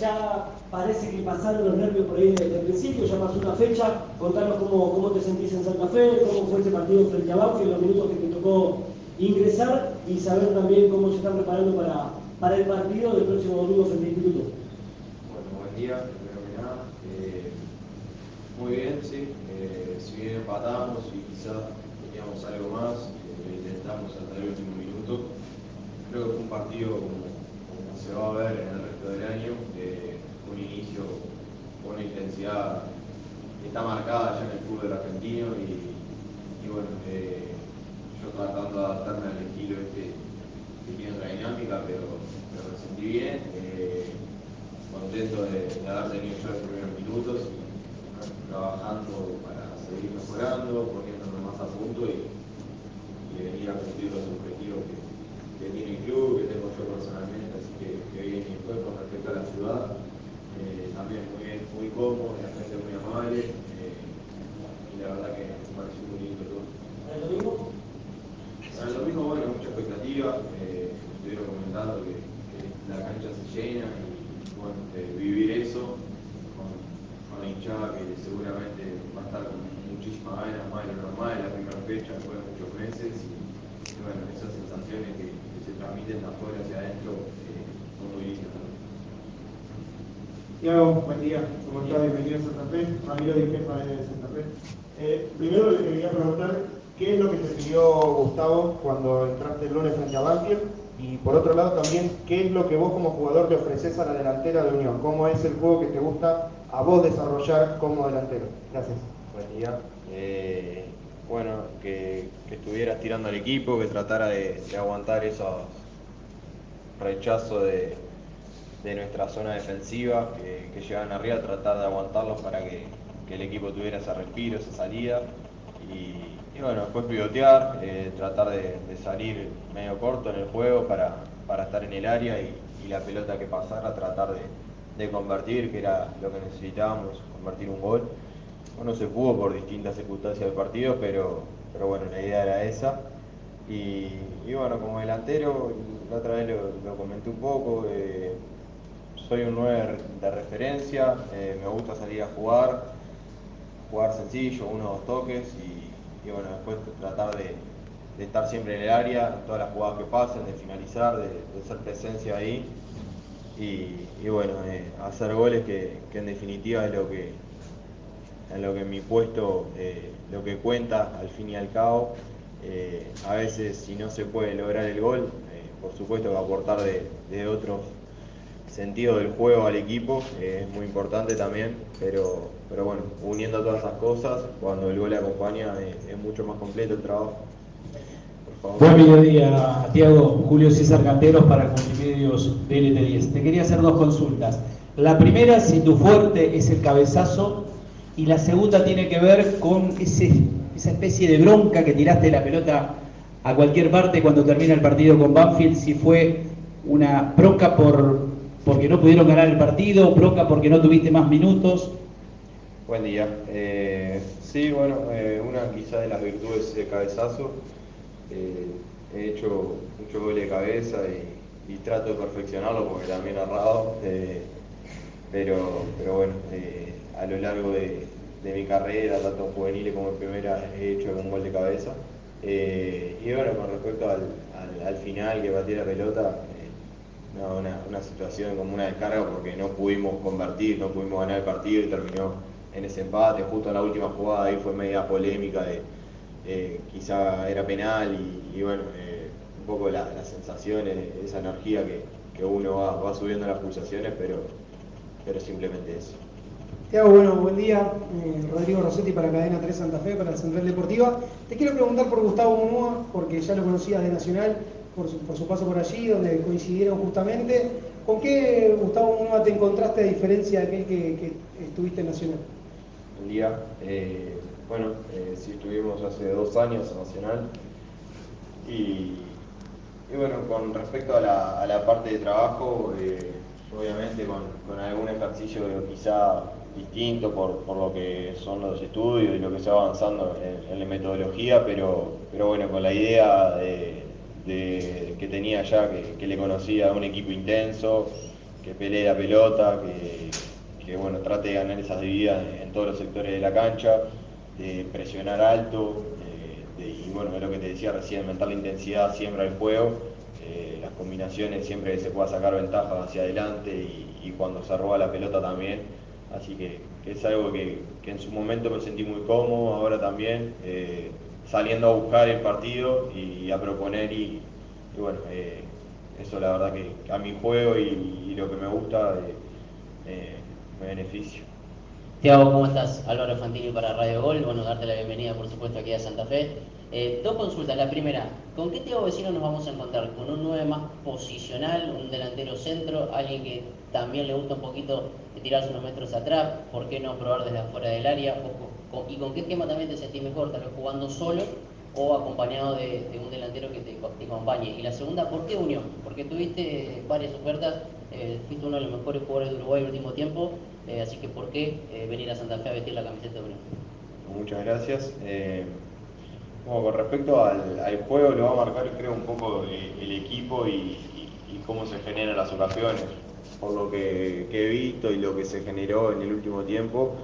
Ya parece que pasaron los nervios por ahí desde el principio, ya pasó una fecha. Contanos cómo, cómo te sentís en Santa Fe, cómo fue ese partido frente a Banfield, los minutos que te tocó ingresar y saber también cómo se están preparando para, para el partido del próximo domingo frente al Instituto. Bueno, buen día, primero que nada. Eh, muy bien, sí. Eh, si bien empatamos y quizás teníamos algo más, eh, intentamos hasta el último minuto. Creo que fue un partido como se va a ver en el resto del año, un inicio con una intensidad que está marcada ya en el fútbol argentino y, bueno, eh, yo tratando de adaptarme al estilo este que tiene otra dinámica, pero, me sentí bien, eh, contento de, haber tenido ya los primeros minutos y trabajando para seguir mejorando, poniéndome más a punto y, venir a cumplir los objetivos que, que tiene el club, que tengo yo personalmente bien y después con respecto a la ciudad, eh, también muy bien, muy cómodo, la gente muy amable eh, y la verdad que me pareció muy lindo todo. ¿El domingo? Para el domingo, bueno, mucha expectativa, eh, estuvieron comentando que, la cancha se llena y bueno, vivir eso con, con, la hinchada que seguramente va a estar con muchísimas ganas, más de lo normal, la primera fecha, después de muchos meses y, bueno, esas que, que se transmiten de afuera hacia adentro Tiago, buen día, ¿cómo estás? Bienvenido a Santa Fe. Ramiro de Santa Fe. Eh, primero le quería preguntar qué es lo que te pidió Gustavo cuando entraste el lunes frente a Banfield y por otro lado también qué es lo que vos como jugador le ofreces a la delantera de Unión, cómo es el juego que te gusta a vos desarrollar como delantero. Gracias. Buen día. Eh, bueno, que, estuvieras tirando al equipo, que tratara de aguantar esos rechazo de, nuestra zona defensiva, que, llegan arriba, tratar de aguantarlos para que, el equipo tuviera ese respiro, esa salida. Y, bueno, después pivotear, eh, tratar de, salir medio corto en el juego para, estar en el área y, la pelota que pasara, tratar de, convertir, que era lo que necesitábamos, convertir un gol. No se pudo por distintas circunstancias del partido, pero, pero bueno, la idea era esa. Y, bueno, como delantero, la otra vez lo, comenté un poco, eh, soy un 9 de referencia, eh, me gusta salir a jugar, jugar sencillo, uno o dos toques y, bueno, después tratar de, estar siempre en el área, todas las jugadas que pasen, de finalizar, de, ser presencia ahí y, bueno, eh, hacer goles que, en definitiva es lo que, en lo que mi puesto, lo que cuenta al fin y al cabo. Eh, a veces si no se puede lograr el gol, eh, por supuesto que aportar de, de otros sentidos del juego al equipo eh, es muy importante también, pero, pero bueno, uniendo todas esas cosas, cuando el gol le acompaña es mucho más completo el trabajo. Buen mediodía, Tiago. Julio César Canteros para Multimedios DLT10. Te quería hacer dos consultas. La primera, si tu fuerte es el cabezazo, y la segunda tiene que ver con ese esa especie de bronca que tiraste la pelota a cualquier parte cuando termina el partido con Banfield, si fue una bronca por, porque no pudieron ganar el partido, bronca porque no tuviste más minutos. Buen día. Eh, sí, bueno, eh, una quizá de las virtudes de cabezazo. Eh, he hecho mucho gol de cabeza y, trato de perfeccionarlo porque también he errado. pero, pero bueno, a lo largo de, de mi carrera, tanto en como en primera, he hecho algún gol de cabeza. Eh, y bueno, con respecto al, final que batí la pelota, eh, una, situación como una descarga porque no pudimos convertir, no pudimos ganar el partido y terminó en ese empate. Justo en la última jugada ahí fue media polémica de eh, quizá era penal y, bueno, un poco las sensaciones, esa energía que, uno va, va subiendo las pulsaciones, pero, pero simplemente eso. Te hago bueno, buen día. Eh, Rodrigo Rossetti para Cadena 3 Santa Fe, para la Central Deportiva. Te quiero preguntar por Gustavo Munúa, porque ya lo conocías de Nacional, por su, paso por allí, donde coincidieron justamente. ¿Con qué Gustavo Munúa te encontraste a diferencia de aquel que, estuviste en Nacional? Buen día. Eh, bueno, eh, sí estuvimos hace dos años en Nacional. Y, bueno, con respecto a la, parte de trabajo, obviamente con, con algún ejercicio quizá distinto por, lo que son los estudios y lo que se va avanzando en, la metodología, pero, pero bueno, con la idea de, que tenía ya, que, le conocía a un equipo intenso, que pelee la pelota, que, bueno, trate de ganar esas divididas en, todos los sectores de la cancha, de presionar alto, y bueno, es lo que te decía recién, aumentar la intensidad siempre al juego, eh, las combinaciones siempre que se pueda sacar ventaja hacia adelante y, cuando se roba la pelota también. Así que, es algo que, en su momento me sentí muy cómodo, ahora también, eh, saliendo a buscar el partido y, a proponer y, bueno, eh, eso la verdad que a mi juego y, lo que me gusta me beneficia. Tiago, ¿cómo estás? Álvaro Fantini para Radio Gol. Bueno, darte la bienvenida, por supuesto, aquí a Santa Fe. Eh, dos consultas. La primera, ¿con qué Tiago Vecino nos vamos a encontrar? ¿Con un 9 más posicional, un delantero centro, alguien que también le gusta un poquito tirarse unos metros atrás? ¿Por qué no probar desde afuera del área? ¿Y con qué esquema también te sentís mejor? ¿Tal vez jugando solo o acompañado de, un delantero que te, acompañe? Y la segunda, ¿por qué Unión? Porque tuviste varias ofertas, eh, fuiste uno de los mejores jugadores de Uruguay el último tiempo eh, así que, ¿por qué eh, venir a Santa Fe a vestir la camiseta de Unión? Muchas gracias. Eh, con respecto al, juego, lo va a marcar, creo, un poco el, equipo y, cómo se generan las ocasiones. Por lo que, he visto y lo que se generó en el último tiempo,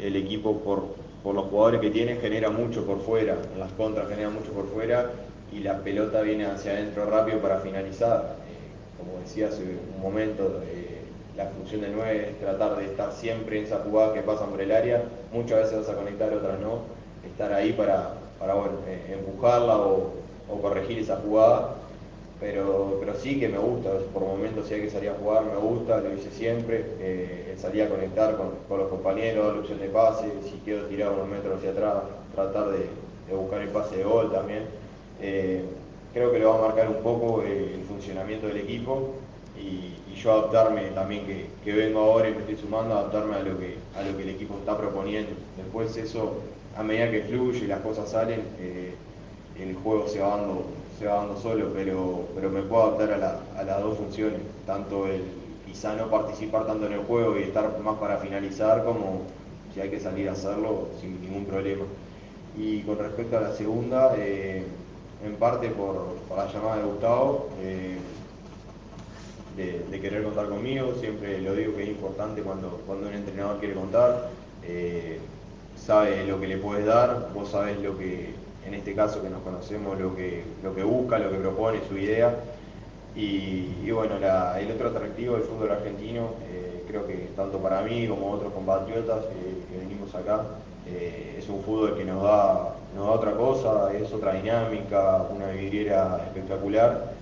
el equipo, por, por los jugadores que tiene, genera mucho por fuera. En las contras genera mucho por fuera y la pelota viene hacia adentro rápido para finalizar. como decía hace un momento, la función de 9 es tratar de estar siempre en esa jugada que pasan por el área, muchas veces vas a conectar, otras no, estar ahí para, para bueno, eh, empujarla o, corregir esa jugada, pero, pero sí que me gusta, por momentos si hay que salir a jugar me gusta, lo hice siempre, eh, salir a conectar con, los compañeros, la opción de pase, si quiero tirar unos metros hacia atrás, tratar de, buscar el pase de gol también. Eh, creo que lo va a marcar un poco el funcionamiento del equipo y, yo adaptarme también, que, vengo ahora y me estoy sumando, adaptarme a lo, que, a lo que el equipo está proponiendo. Después eso, a medida que fluye y las cosas salen, eh, el juego se va dando, se va dando solo, pero, pero me puedo adaptar a, las dos funciones, tanto el quizá no participar tanto en el juego y estar más para finalizar, como si hay que salir a hacerlo sin ningún problema. Y con respecto a la segunda, eh, en parte por, la llamada de Gustavo, eh, de, querer contar conmigo, siempre lo digo que es importante cuando, cuando un entrenador quiere contar, eh, sabe lo que le puedes dar, vos sabés lo que, en este caso que nos conocemos, lo que, lo que busca, lo que propone, su idea. Y, bueno, el otro atractivo del fútbol argentino, eh, creo que tanto para mí como otros compatriotas que venimos acá, eh, es un fútbol que nos da, nos da otra cosa, es otra dinámica, una vidriera espectacular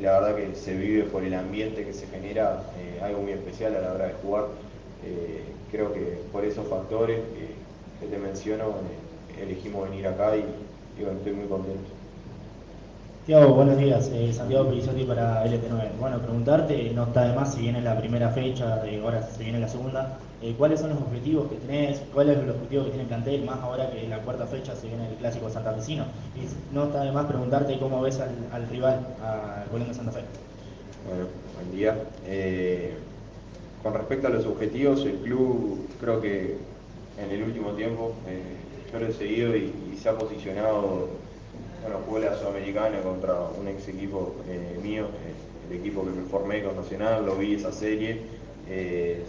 la verdad que se vive por el ambiente que se genera, eh, algo muy especial a la hora de jugar. Eh, creo que por esos factores que, te menciono eh, elegimos venir acá y, bueno, estoy muy contento. Tiago, buenos días. Santiago Pelizotti para LT9. Bueno, preguntarte, no está de más si viene la primera fecha, ahora se viene la segunda, ¿cuáles son los objetivos que tenés? ¿Cuál es el objetivo que tiene el plantel? Más ahora que la cuarta fecha se viene el clásico santafesino. Y no está de más preguntarte cómo ves al, rival, al Colón de Santa Fe. Bueno, buen día. Eh, con respecto a los objetivos, el club creo que en el último tiempo eh, yo lo he seguido y, se ha posicionado, bueno, jugué la Sudamericana contra un ex equipo eh, mío, el equipo que me formé con Nacional, lo vi esa serie.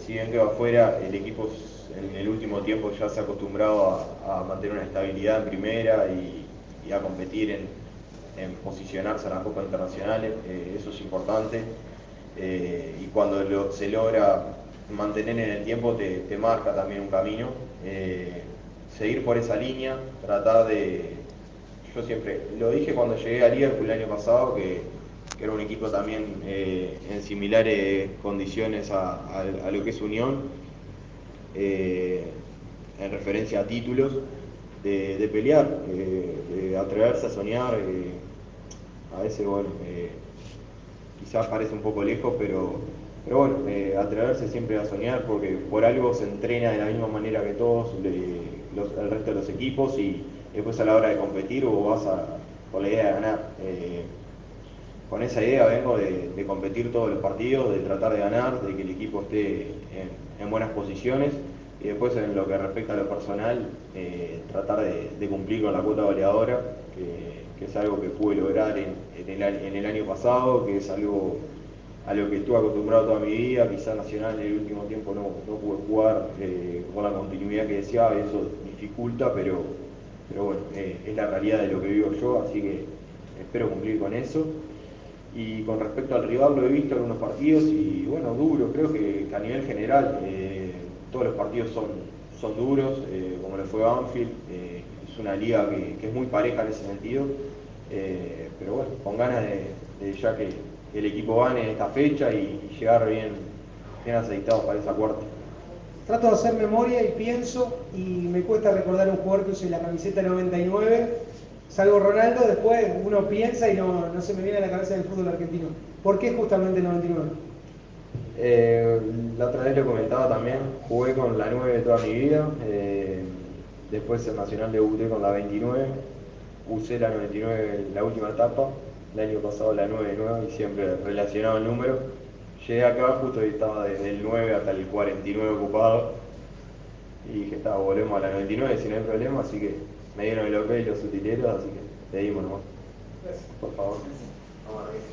si bien quedó afuera, el equipo en el último tiempo ya se ha acostumbrado a, mantener una estabilidad en primera y, a competir en, posicionarse en las copas internacionales, eh, eso es importante. Eh, y cuando se logra mantener en el tiempo te, marca también un camino. Eh, seguir por esa línea, tratar de... Yo siempre, lo dije cuando llegué a Liverpool el año pasado, que, era un equipo también en similares condiciones a, lo que es Unión, en referencia a títulos de, pelear, de atreverse a soñar. Eh, a veces, bueno, eh, quizás parece un poco lejos, pero, pero bueno, eh, atreverse siempre a soñar porque por algo se entrena de la misma manera que todos el resto de los equipos y después a la hora de competir o vas a, con la idea de ganar. con esa idea vengo de, competir todos los partidos, de tratar de ganar, de que el equipo esté en buenas posiciones y después en lo que respecta a lo personal, eh, tratar de, cumplir con la cuota goleadora, que, es algo que pude lograr en, el, año pasado, que es algo a lo que estuve acostumbrado toda mi vida, quizá Nacional en el último tiempo no, no pude jugar eh, con la continuidad que deseaba y eso dificulta, pero, pero bueno, eh, es la realidad de lo que vivo yo, así que espero cumplir con eso. Y con respecto al rival lo he visto en algunos partidos y bueno, duro, creo que, a nivel general eh, todos los partidos son, son duros, eh, como le fue Banfield, es una liga que, es muy pareja en ese sentido, pero bueno, con ganas de, ya que el equipo gane esta fecha y, llegar bien, bien aceitados para esa cuarta. Trato de hacer memoria y pienso y me cuesta recordar un jugador que use la camiseta 99, salvo Ronaldo, después uno piensa y no, no se me viene a la cabeza del fútbol argentino. ¿Por qué justamente 99? Eh, la otra vez lo comentaba también, jugué con la 9 toda mi vida, eh, después en Nacional debuté con la 29, usé la 99 la última etapa, el año pasado la 9 de nuevo y siempre relacionado el número. Llegué acá justo y estaba desde el 9 hasta el 49 ocupado y dije, está, volvemos a la 99 si no hay problema, así que me dieron el ok los utileros, así que le dimos nomás. Por favor.